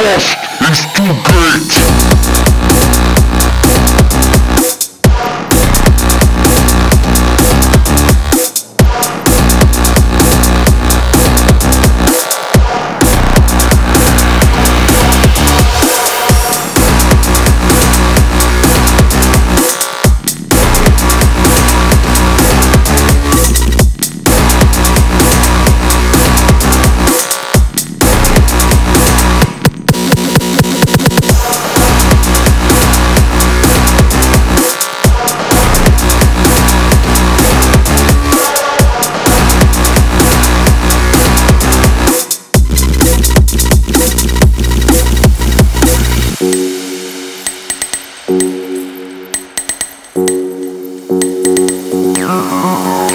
Cost is too great. oh.